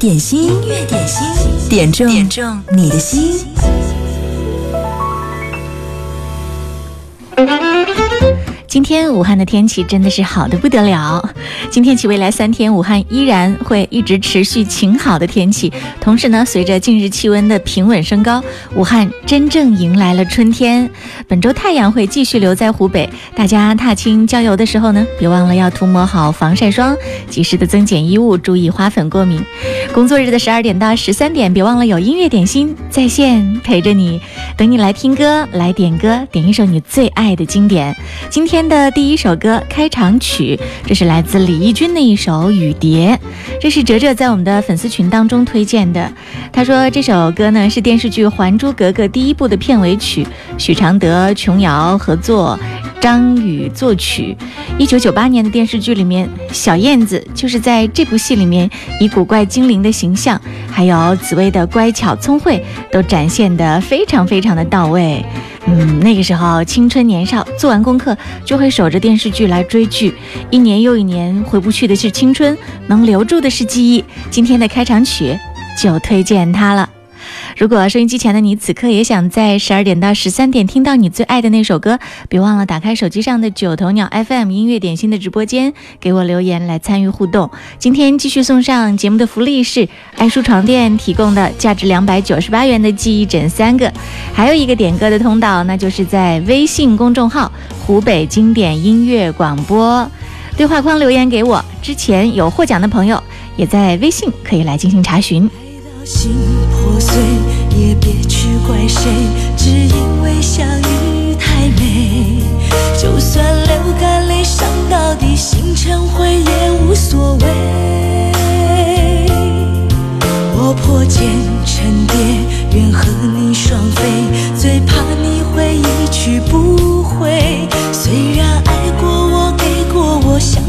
点心，音乐点心，点中点中你的心。今天武汉的天气真的是好的不得了。今天起未来三天，武汉依然会一直持续晴好的天气。同时呢，随着近日气温的平稳升高，武汉真正迎来了春天。本周太阳会继续留在湖北，大家踏青郊游的时候呢，别忘了要涂抹好防晒霜，及时的增减衣物，注意花粉过敏。工作日的十二点到十三点，别忘了有音乐点心在线陪着你，等你来听歌，来点歌，点一首你最爱的经典。今天。的第一首歌开场曲，这是来自李翊君的一首《雨蝶》，这是哲哲在我们的粉丝群当中推荐的。他说这首歌呢是电视剧《还珠格格》第一部的片尾曲，许常德、琼瑶合作，张宇作曲。一九九八年的电视剧里面，小燕子就是在这部戏里面以古怪精灵的形象，还有紫薇的乖巧聪慧，都展现得非常非常的到位。嗯，那个时候青春年少，做完功课就会守着电视剧来追剧，一年又一年，回不去的是青春，能留住的是记忆。今天的开场曲就推荐它了。如果收音机前的你此刻也想在十二点到十三点听到你最爱的那首歌，别忘了打开手机上的九头鸟 FM 音乐点心的直播间，给我留言来参与互动。今天继续送上节目的福利是爱舒床垫提供的价值两百九十八元的记忆枕三个，还有一个点歌的通道，那就是在微信公众号湖北经典音乐广播对话框留言给我。之前有获奖的朋友也在微信可以来进行查询。心破碎，也别去怪谁，只因为相遇太美。就算流干泪，伤到底，心成灰也无所谓。我破茧成蝶，愿和你双飞，最怕你会一去不回。虽然爱过我，给过我，想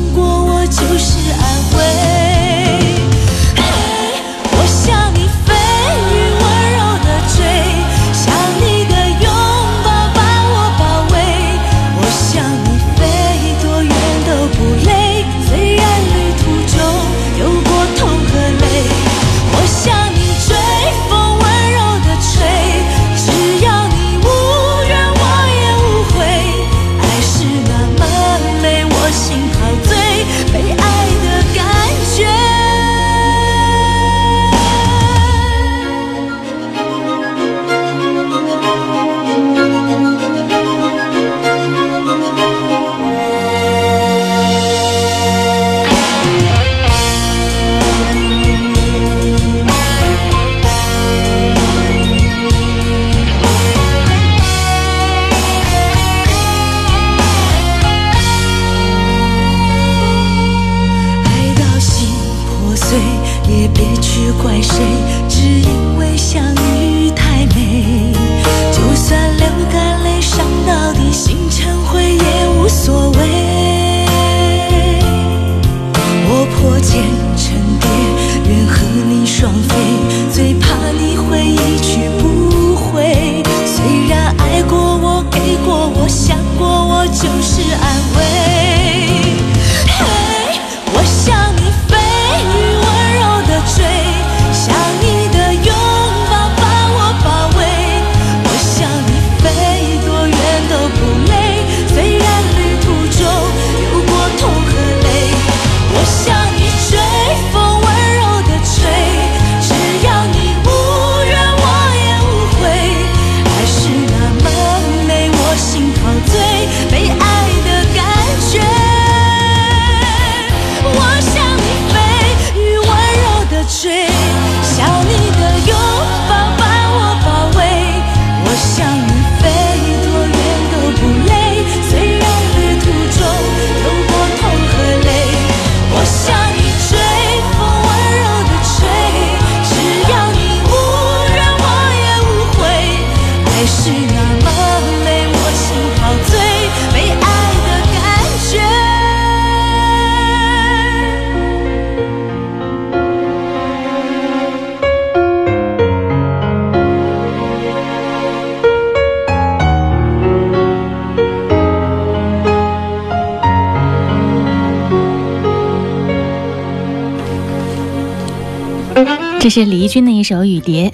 这是李翊君的一首《雨蝶》，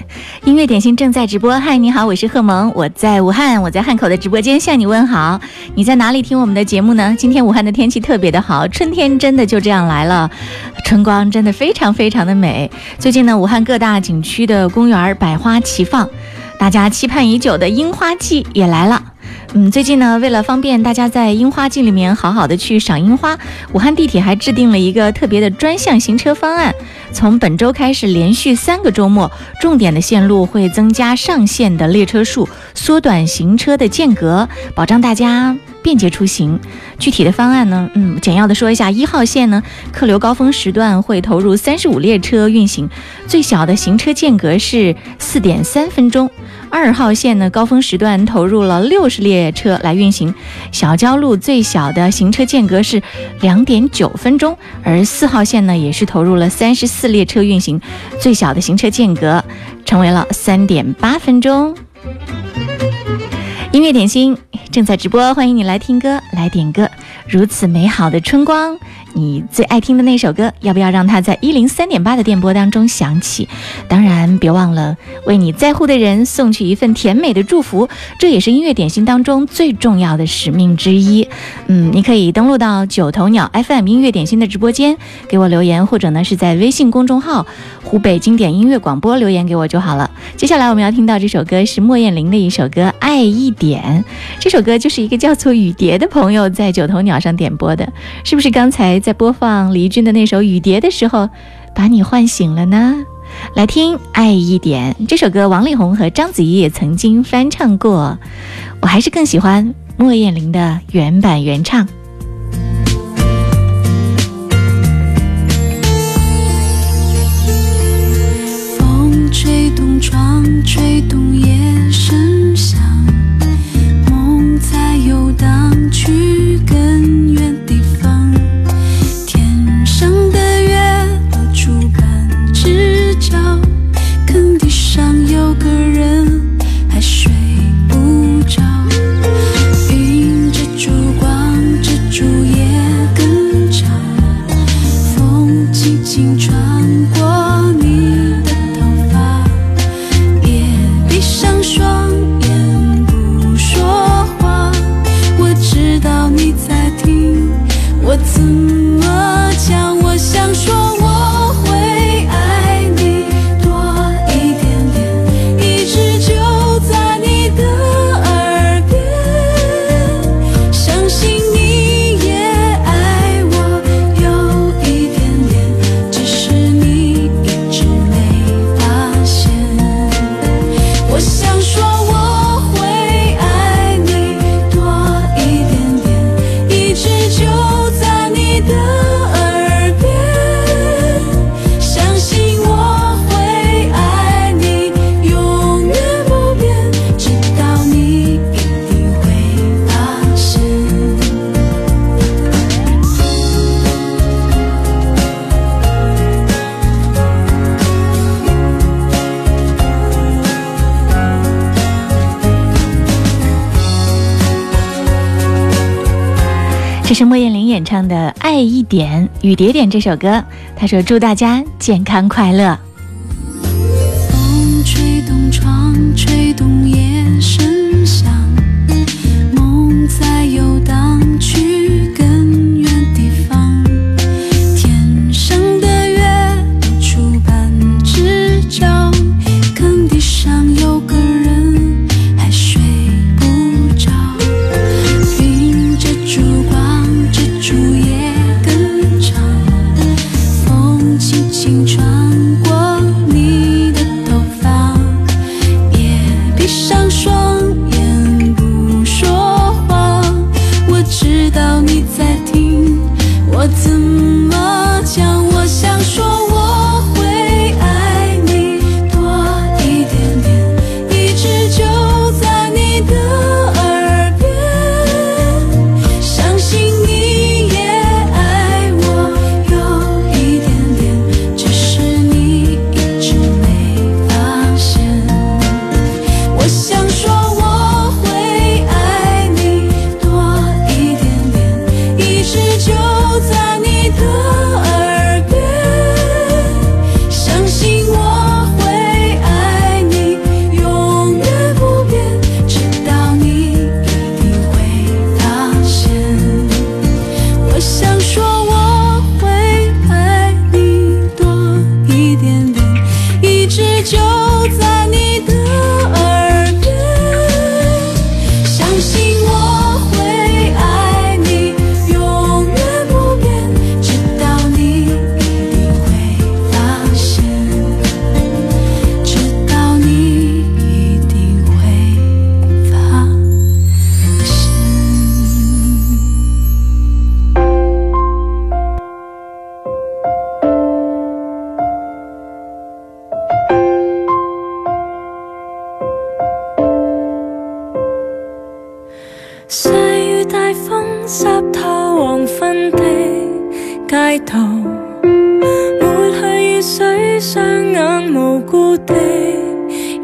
音乐点心正在直播。嗨，你好，我是贺萌，我在武汉，我在汉口的直播间向你问好。你在哪里听我们的节目呢？今天武汉的天气特别的好，春天真的就这样来了，春光真的非常非常的美。最近呢，武汉各大景区的公园百花齐放，大家期盼已久的樱花季也来了。嗯，最近呢，为了方便大家在樱花季里面好好的去赏樱花，武汉地铁还制定了一个特别的专项行车方案。从本周开始，连续三个周末，重点的线路会增加上线的列车数，缩短行车的间隔，保障大家便捷出行。具体的方案呢，嗯，简要的说一下，一号线呢，客流高峰时段会投入三十五列车运行，最小的行车间隔是四点三分钟。二号线呢，高峰时段投入了六十列车来运行，小交路最小的行车间隔是两点九分钟，而四号线呢，也是投入了三十四列车运行，最小的行车间隔成为了三点八分钟。音乐点心正在直播，欢迎你来听歌，来点歌。如此美好的春光。你最爱听的那首歌，要不要让它在一零三点八的电波当中响起？当然，别忘了为你在乎的人送去一份甜美的祝福，这也是音乐点心当中最重要的使命之一。嗯，你可以登录到九头鸟 FM 音乐点心的直播间给我留言，或者呢是在微信公众号湖北经典音乐广播留言给我就好了。接下来我们要听到这首歌是莫艳玲的一首歌《爱一点》，这首歌就是一个叫做雨蝶的朋友在九头鸟上点播的，是不是刚才？在播放黎军的那首《雨蝶》的时候，把你唤醒了呢。来听《爱一点》这首歌，王力宏和章子怡也曾经翻唱过，我还是更喜欢莫艳玲的原版原唱。风吹动窗，吹动夜声响，梦在游荡，唱的《爱一点雨点点》这首歌，他说：“祝大家健康快乐。”街道抹去雨水，双眼无辜地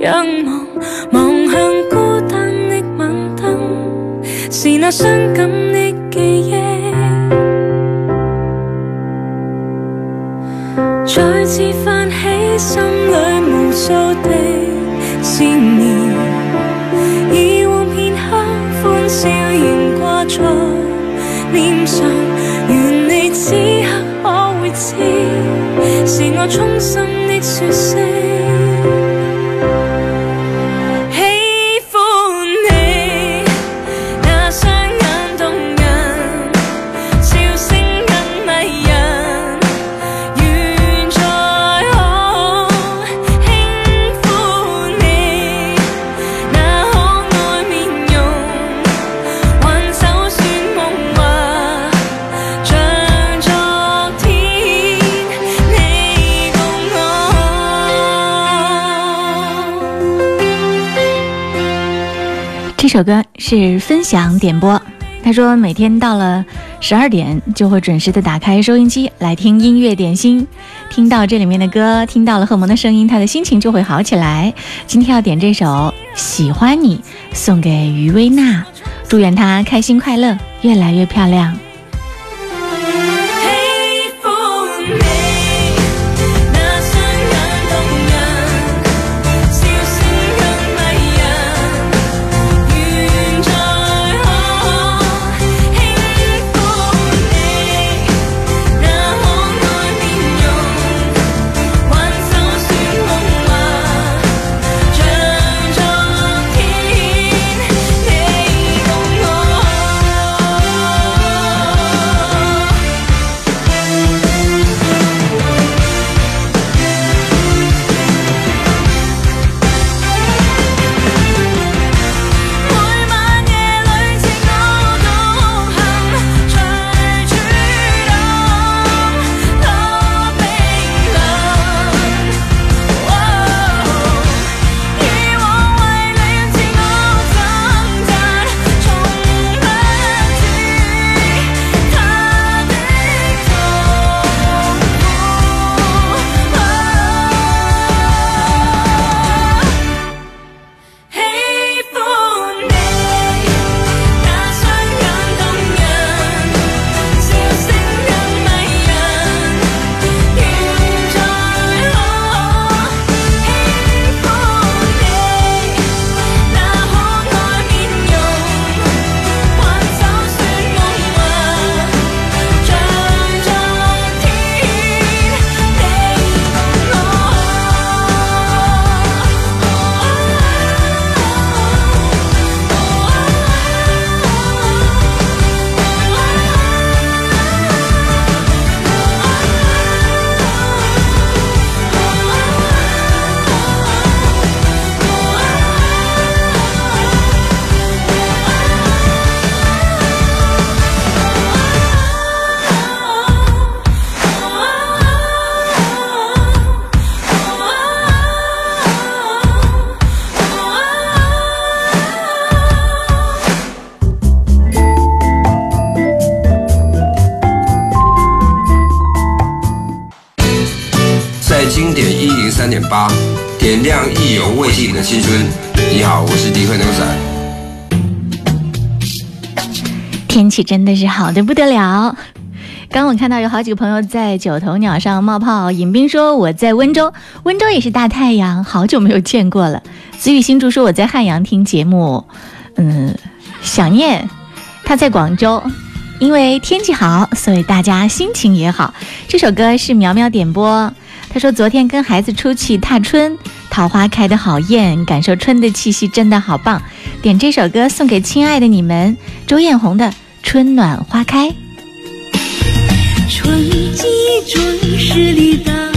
仰望，望向孤单的晚灯，是那伤感的记忆，再次泛起心里无数的思念。以往片刻欢笑仍挂在脸上，是我衷心的说声。首歌是分享点播。他说，每天到了十二点就会准时的打开收音机来听音乐点心，听到这里面的歌，听到了贺萌的声音，他的心情就会好起来。今天要点这首《喜欢你》，送给于薇娜，祝愿她开心快乐，越来越漂亮。真的是好的不得了。刚我看到有好几个朋友在九头鸟上冒泡，尹斌说我在温州，温州也是大太阳，好久没有见过了。子雨新竹说我在汉阳听节目，嗯，想念。他在广州，因为天气好，所以大家心情也好。这首歌是苗苗点播，他说昨天跟孩子出去踏春，桃花开得好艳，感受春的气息真的好棒。点这首歌送给亲爱的你们，周艳红的《春暖花开》。春季准时的到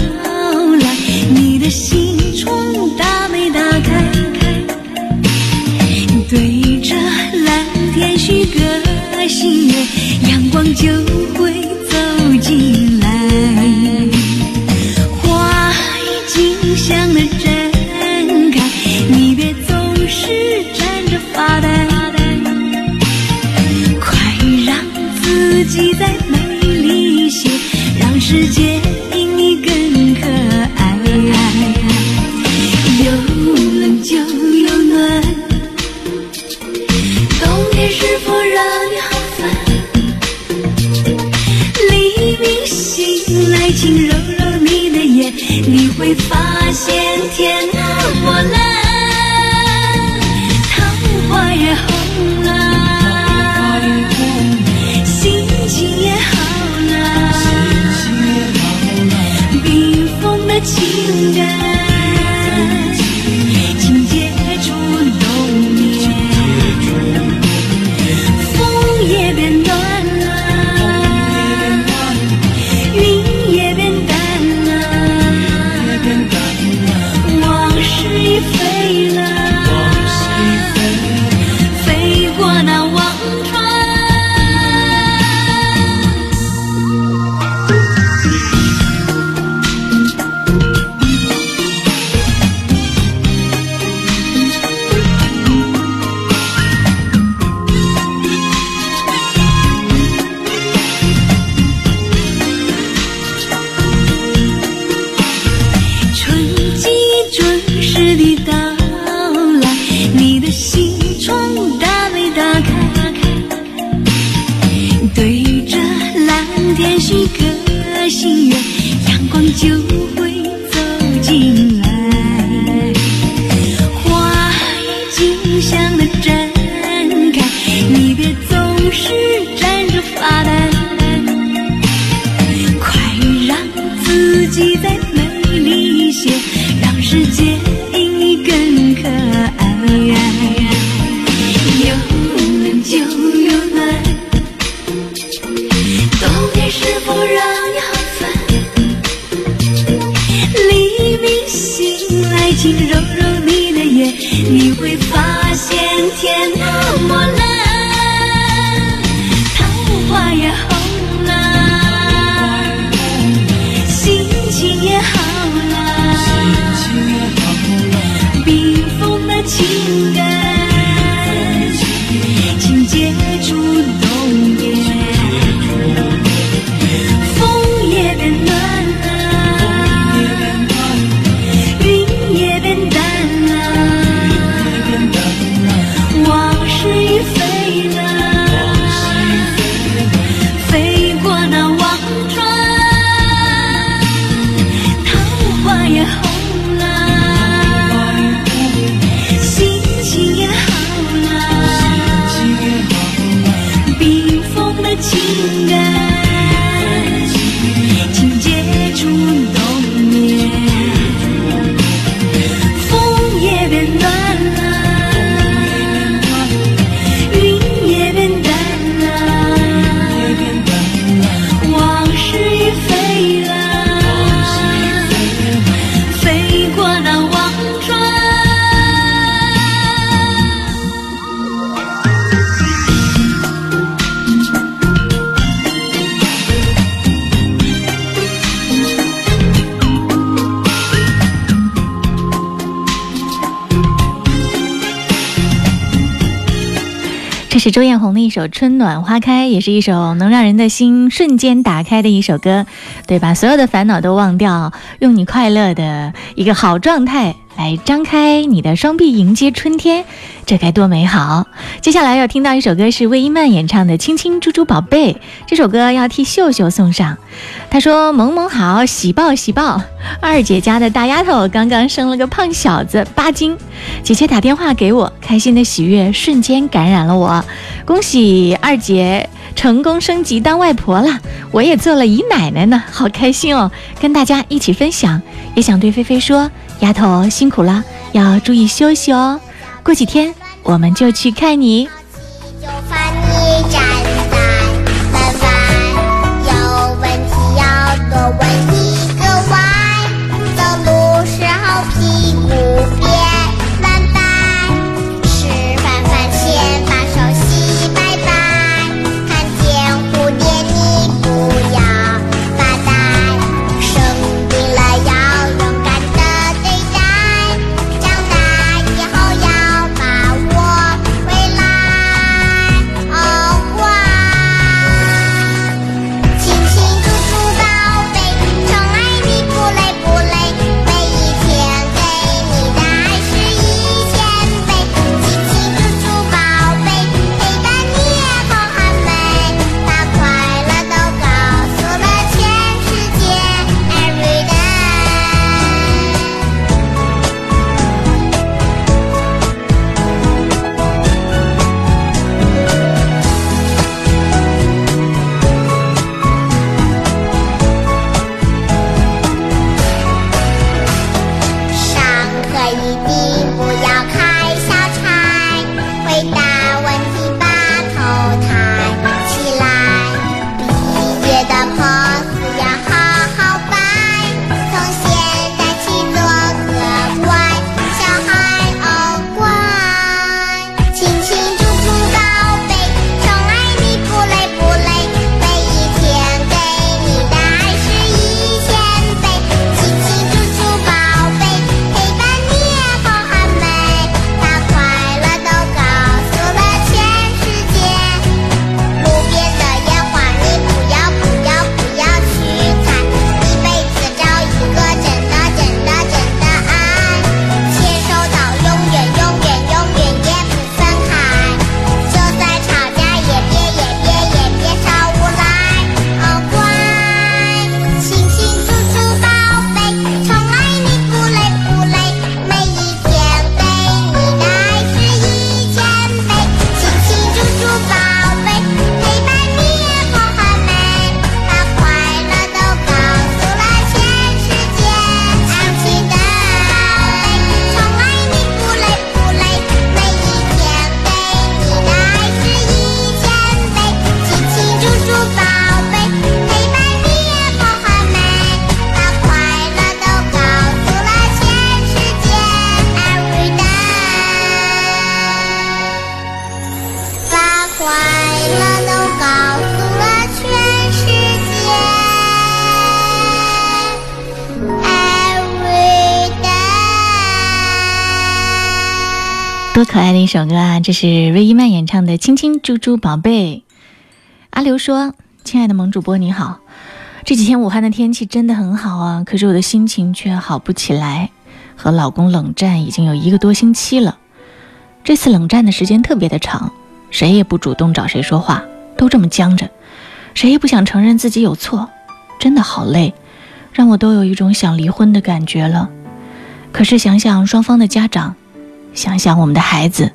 周艳红的一首《春暖花开》，也是一首能让人的心瞬间打开的一首歌，对吧？所有的烦恼都忘掉，用你快乐的一个好状态来张开你的双臂，迎接春天，这该多美好！接下来要听到一首歌是魏一曼演唱的《亲亲猪猪宝贝》，这首歌要替秀秀送上。她说：“萌萌好，喜报喜报，二姐家的大丫头刚刚生了个胖小子，八斤。姐姐打电话给我，开心的喜悦瞬间感染了我。恭喜二姐成功升级当外婆了，我也做了姨奶奶呢，好开心哦！跟大家一起分享，也想对菲菲说，丫头辛苦了，要注意休息哦。过几天我们就去看你。”多可爱的一首歌啊！这是瑞伊曼演唱的《亲亲猪猪宝贝》。阿刘说：“亲爱的萌主播你好，这几天武汉的天气真的很好啊，可是我的心情却好不起来。和老公冷战已经有一个多星期了，这次冷战的时间特别的长，谁也不主动找谁说话，都这么僵着，谁也不想承认自己有错，真的好累，让我都有一种想离婚的感觉了。可是想想双方的家长。”想想我们的孩子，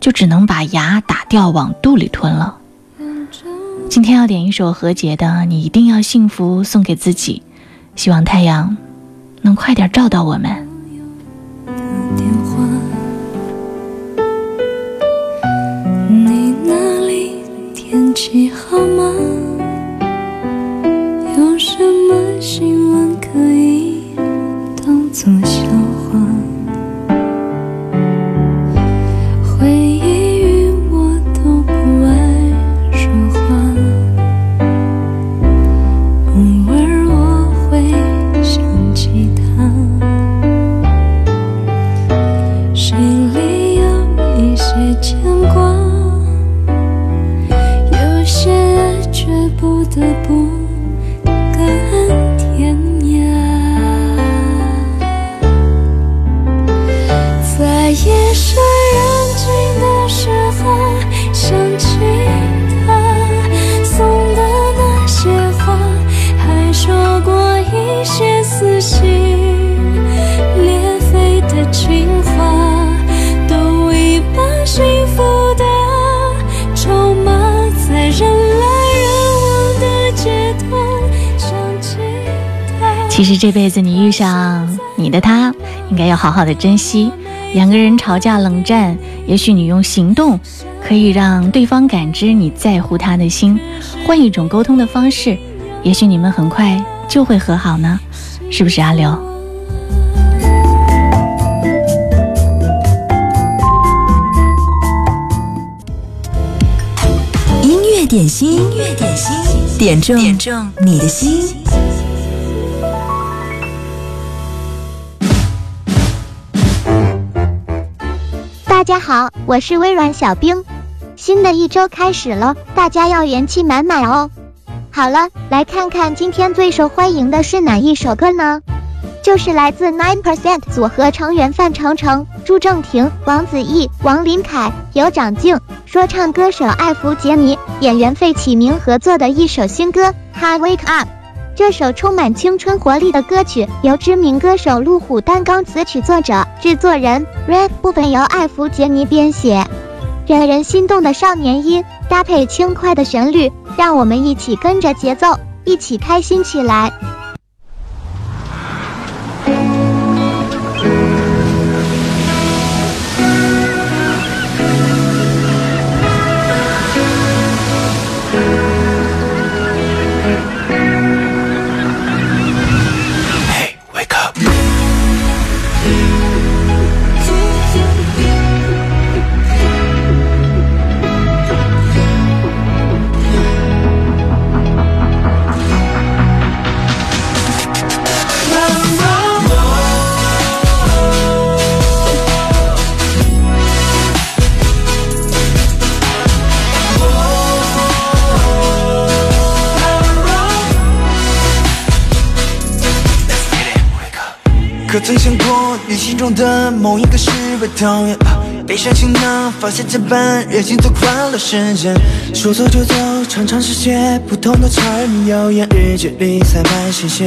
就只能把牙打掉往肚里吞了。今天要点一首何洁的《你一定要幸福》送给自己，希望太阳能快点照到我们。你那里天气好吗？有什么新闻可以当作笑？其实这辈子你遇上你的他，应该要好好的珍惜。两个人吵架冷战，也许你用行动可以让对方感知你在乎他的心，换一种沟通的方式，也许你们很快就会和好呢，是不是阿刘？音乐点心，音乐点心，点中点中你的心。大家好，我是微软小冰。新的一周开始了，大家要元气满满哦。好了，来看看今天最受欢迎的是哪一首歌呢？就是来自 Nine Percent 组合成员范丞丞、朱正廷、王子异、王林凯、尤长靖，说唱歌手艾弗杰尼、演员费启鸣合作的一首新歌《Hi Wake Up》。这首充满青春活力的歌曲由知名歌手路虎担纲词曲作者、制作人，rap 部分由艾弗杰尼编写。惹人心动的少年音搭配轻快的旋律，让我们一起跟着节奏，一起开心起来。个是否讨厌？被伤心呢，发现怎办？任性走快了时间，说走就走，尝尝世界不同的柴米油盐，日记里塞满新鲜。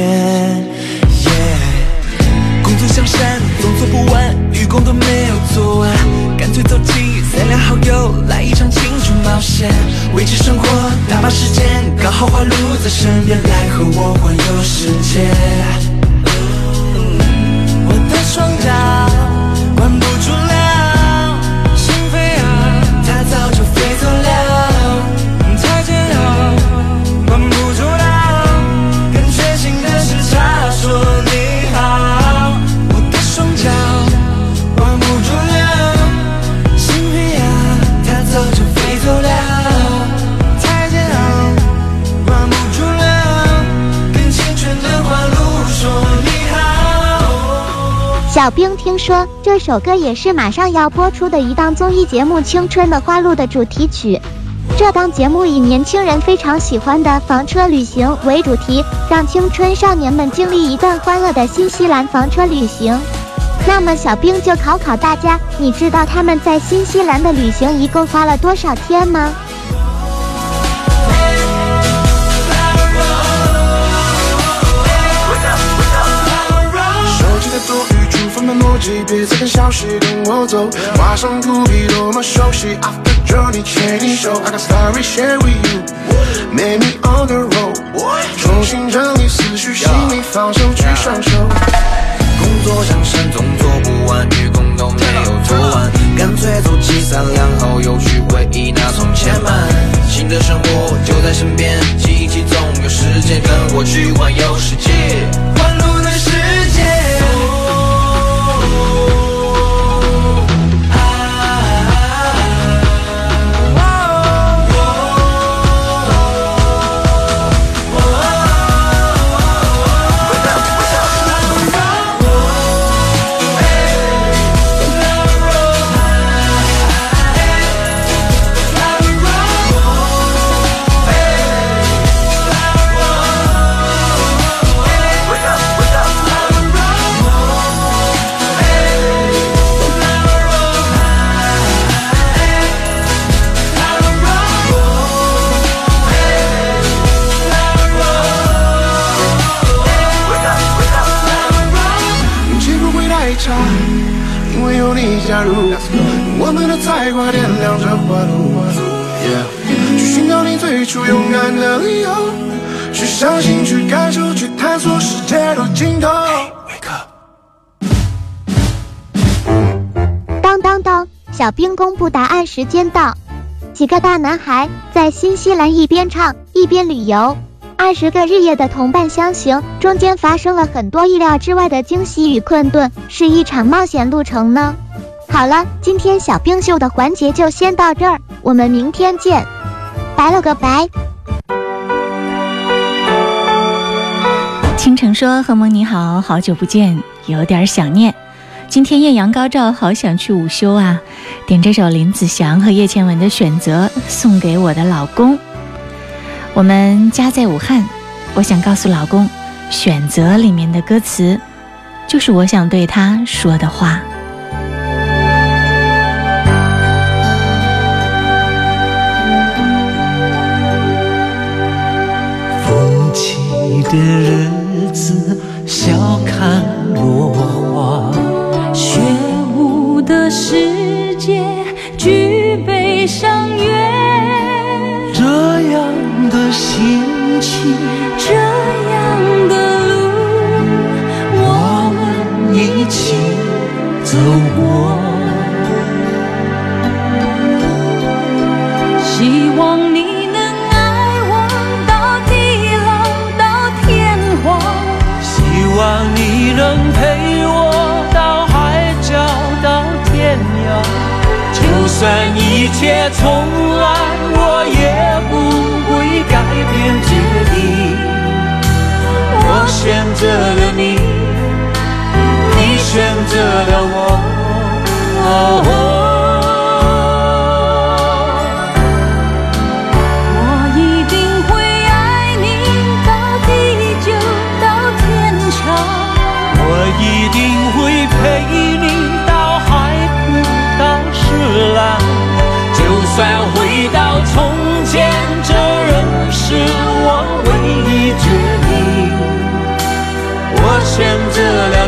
工作像山，总做不完，愚公都没有做完，干脆走起三两好友，来一场青春冒险，未知生活，大把时间，刚好花路在身边，来和我环游世界。我的双脚听说这首歌也是马上要播出的一档综艺节目《青春的花路》的主题曲。这档节目以年轻人非常喜欢的房车旅行为主题，让青春少年们经历一段欢乐的新西兰房车旅行。那么小兵就考考大家，你知道他们在新西兰的旅行一共花了多少天吗？多余触发满逻辑，别再看消息，跟我走。画上图笔多么熟悉，After journey 牵你手，I got story share with you。Make me on the road，重新整理思绪，心里放手去享受。工作像山总做不完，愚公都没有做完，干脆走起三两后又去回忆那从前慢。新的生活就在身边，记忆起总有时间跟我去环游世界，小兵公布答案时间到。几个大男孩在新西兰一边唱一边旅游，二十个日夜的同伴相行，中间发生了很多意料之外的惊喜与困顿，是一场冒险路程呢。好了，今天小兵秀的环节就先到这儿，我们明天见，拜了个拜。倾城说：“何萌你好，好久不见，有点想念。今天艳阳高照，好想去午休啊！点这首林子祥和叶倩文的《选择》，送给我的老公。我们家在武汉，我想告诉老公，《选择》里面的歌词，就是我想对他说的话。风起的日子，笑看落花。雪舞的世界，举杯相约。切从来，我也不会改变决定。我选择了你，你选择了我。哦选择了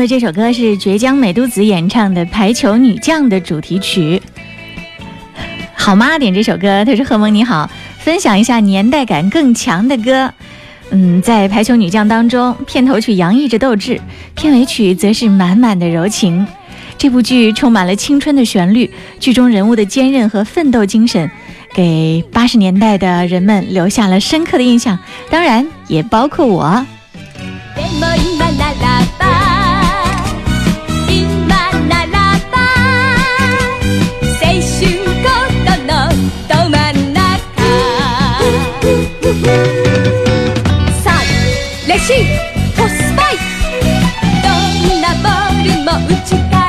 的这首歌是倔强美都子演唱的《排球女将》的主题曲。好妈点这首歌，他说：“贺蒙你好，分享一下年代感更强的歌。嗯，在《排球女将》当中，片头曲洋溢着斗志，片尾曲则是满满的柔情。这部剧充满了青春的旋律，剧中人物的坚韧和奋斗精神，给八十年代的人们留下了深刻的印象，当然也包括我。しい」「ホスパイどんなボールも打ち返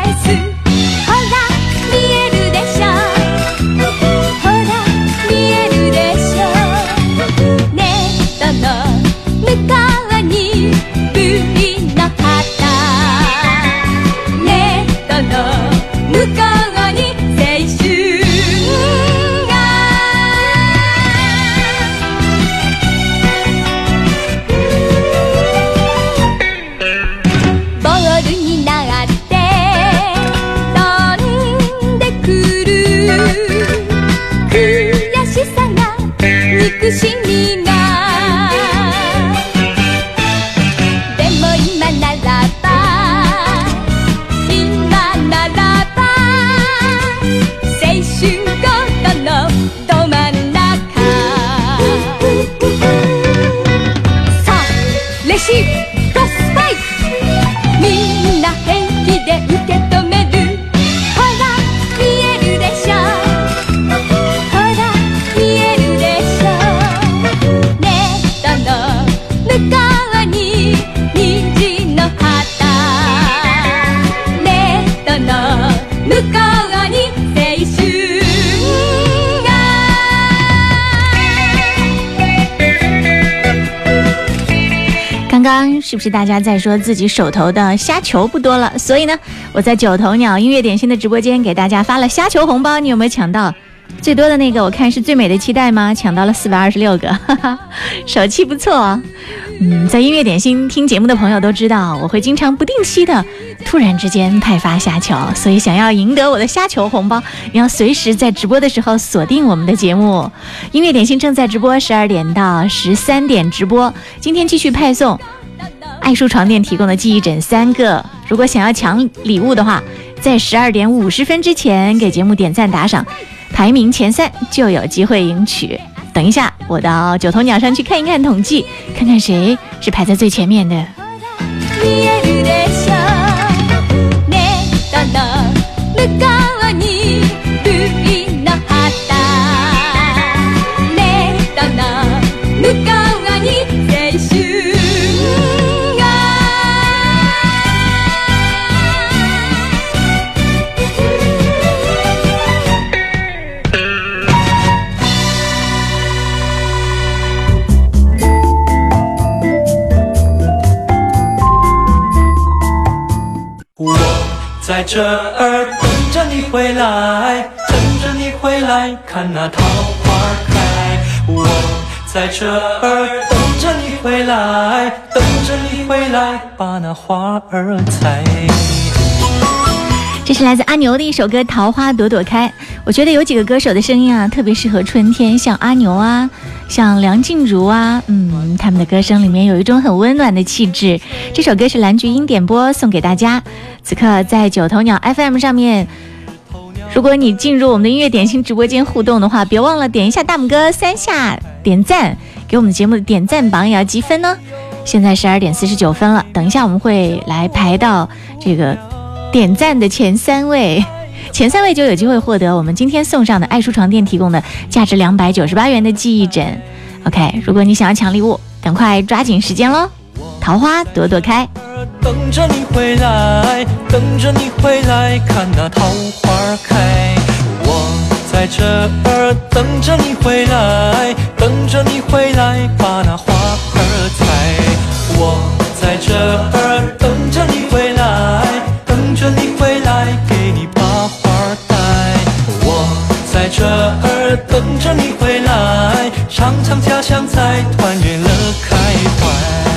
是不是大家在说自己手头的虾球不多了？所以呢，我在九头鸟音乐点心的直播间给大家发了虾球红包，你有没有抢到？最多的那个，我看是最美的期待吗？抢到了四百二十六个，哈哈，手气不错哦。嗯，在音乐点心听节目的朋友都知道，我会经常不定期的突然之间派发虾球，所以想要赢得我的虾球红包，你要随时在直播的时候锁定我们的节目。音乐点心正在直播，十二点到十三点直播，今天继续派送爱舒床垫提供的记忆枕三个。如果想要抢礼物的话，在十二点五十分之前给节目点赞打赏，排名前三就有机会赢取。等一下，我到九头鸟上去看一看统计，看看谁是排在最前面的。見えるでしょネットの向こ 在这儿等着你回来，等着你回来，看那桃花开。我在这儿等着你回来，等着你回来，把那花儿采。这是来自阿牛的一首歌《桃花朵朵开》。我觉得有几个歌手的声音啊，特别适合春天，像阿牛啊，像梁静茹啊，嗯，他们的歌声里面有一种很温暖的气质。这首歌是蓝菊英点播送给大家。此刻在九头鸟 FM 上面，如果你进入我们的音乐点心直播间互动的话，别忘了点一下大拇哥三下点赞，给我们节目的点赞榜也要积分呢。现在十二点四十九分了，等一下我们会来排到这个。点赞的前三位，前三位就有机会获得我们今天送上的爱舒床垫提供的价值两百九十八元的记忆枕。OK，如果你想要抢礼物，赶快抓紧时间喽！桃花朵朵开，等着你回来，等着你回来，看那桃花开。我在这儿等着你回来，等着你回来，把那花儿采。我在这儿这儿等着你回来，尝尝家乡菜，团圆乐开怀。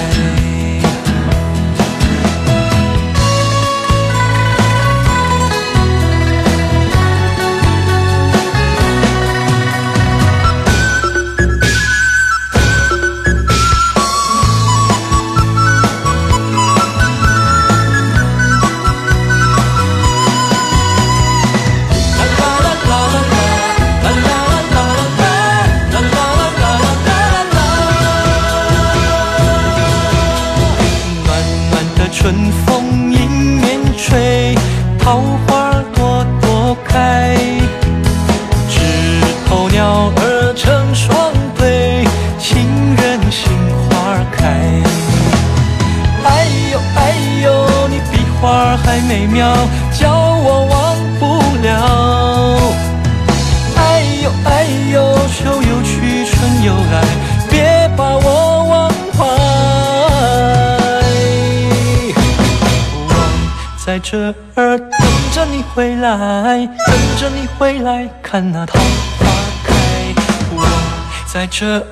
这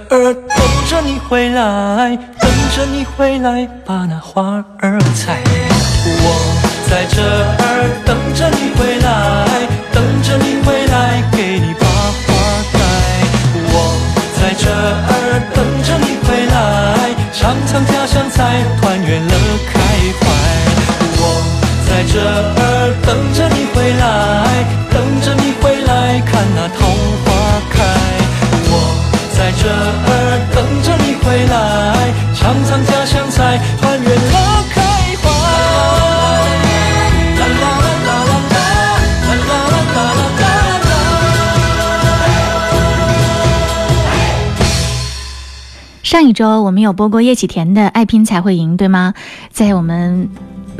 等着你回来尝尝家乡菜团圆乐开怀啦啦啦啦啦啦啦啦啦啦啦啦啦啦上一周我们有播过叶启田的爱拼才会赢对吗？在我们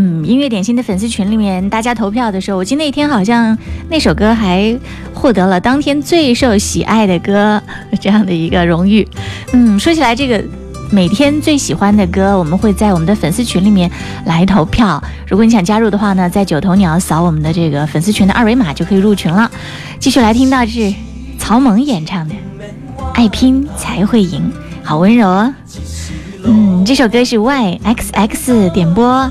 嗯，音乐点心的粉丝群里面，大家投票的时候，我记得那天好像那首歌还获得了当天最受喜爱的歌这样的一个荣誉。嗯，说起来这个每天最喜欢的歌，我们会在我们的粉丝群里面来投票。如果你想加入的话呢，在九头鸟扫我们的这个粉丝群的二维码就可以入群了。继续来听到是曹萌演唱的《爱拼才会赢》，好温柔哦。嗯，这首歌是 Y X X 点播。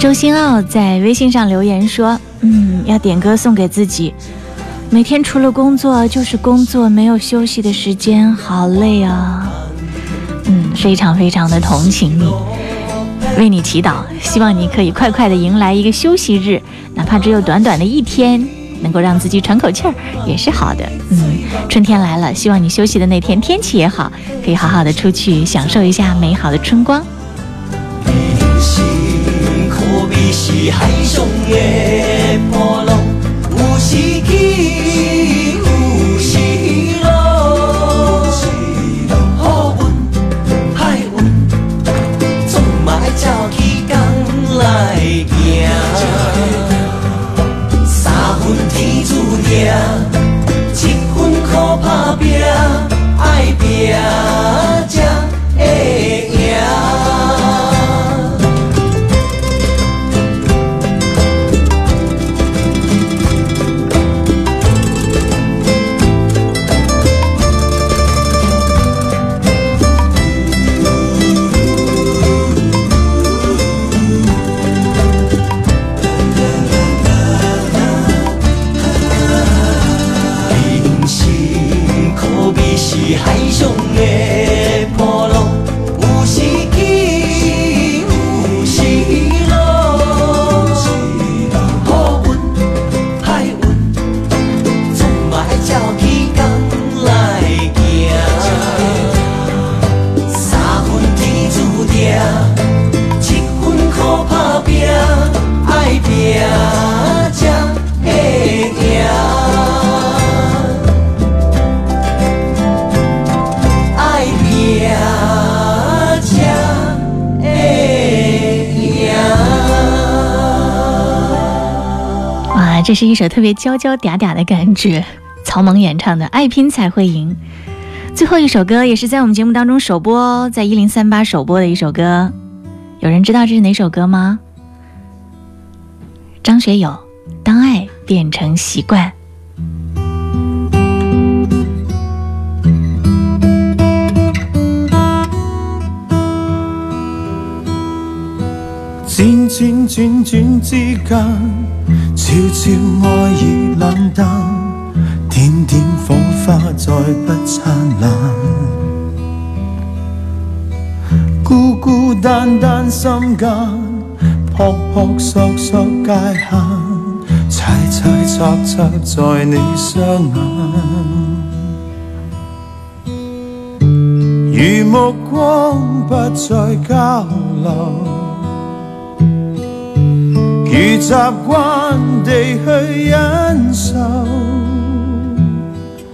周星傲在微信上留言说：“嗯，要点歌送给自己。每天除了工作就是工作，没有休息的时间，好累啊。”嗯，非常非常的同情你。为你祈祷，希望你可以快快的迎来一个休息日，哪怕只有短短的一天，能够让自己喘口气儿也是好的。嗯，春天来了，希望你休息的那天天气也好，可以好好的出去享受一下美好的春光。是海上的波浪，有时起，有时落，好运歹运，总嘛爱照起工来行。三分天注定，这是一首特别娇娇嗲嗲的感觉，曹萌演唱的《爱拼才会赢》。最后一首歌也是在我们节目当中首播，在一零三八首播的一首歌，有人知道这是哪首歌吗？张学友，《当爱变成习惯》。輾轉轉轉之間，悄悄愛已冷淡，點點火花再不燦爛。孤孤單單心間，撲撲索索界限，猜猜測測在你雙眼，如目光不再交流。如習慣地去忍受，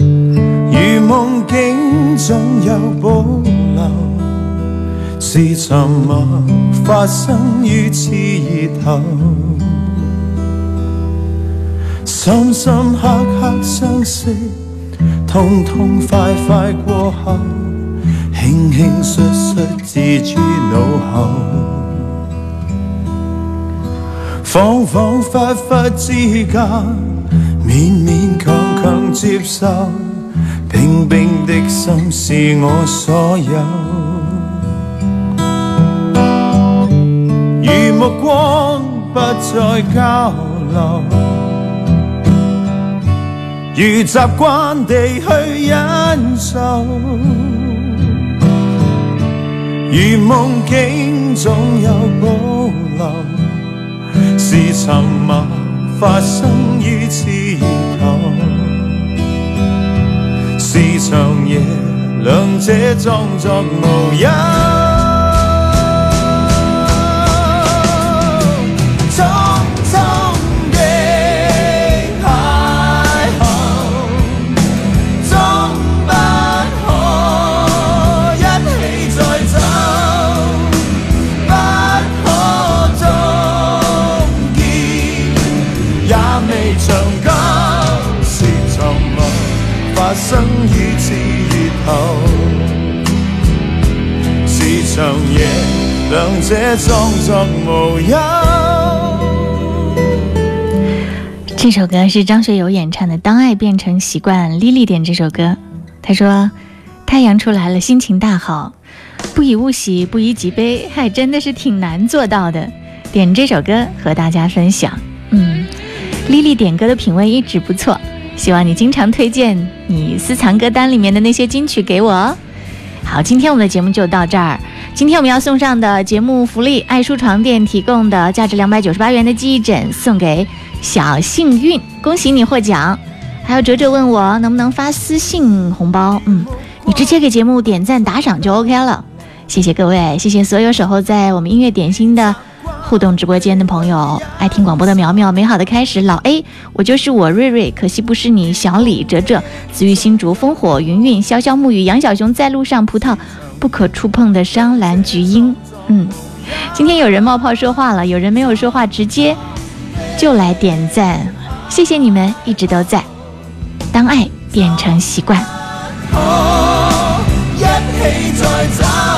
如夢境總有保留，是沉默發生於刺頭，深深刻刻相識，痛痛快快過後，輕輕率率置諸腦後。恍恍惚惚之間，勉勉強強接受，冰冰的心是我所有。如目光不再交流，如習慣地去忍受，如夢境總有保留。是沉默发生于此刻，是长夜两者装作无忧。長夜，兩者裝作无忧。这首歌是张学友演唱的《当爱变成习惯》，Lily 点这首歌，他说：“太阳出来了，心情大好，不以物喜，不以己悲，还真的是挺难做到的。”点这首歌和大家分享。嗯，Lily 点歌的品味一直不错，希望你经常推荐你私藏歌单里面的那些金曲给我哦。好，今天我们的节目就到这儿。今天我们要送上的节目福利，爱舒床垫提供的价值两百九十八元的记忆枕送给小幸运，恭喜你获奖。还有哲哲问我能不能发私信红包，嗯，你直接给节目点赞打赏就 OK 了。谢谢各位，谢谢所有守候在我们音乐点心的互动直播间的朋友，爱听广播的苗苗，美好的开始，老 A，我就是我瑞瑞，可惜不是你，小李哲哲，紫玉新竹烽火云云，潇潇暮雨，杨小熊在路上，葡萄不可触碰的伤，蓝菊英，嗯，今天有人冒泡说话了，有人没有说话，直接就来点赞，谢谢你们一直都在，当爱变成习惯。哦一起再找。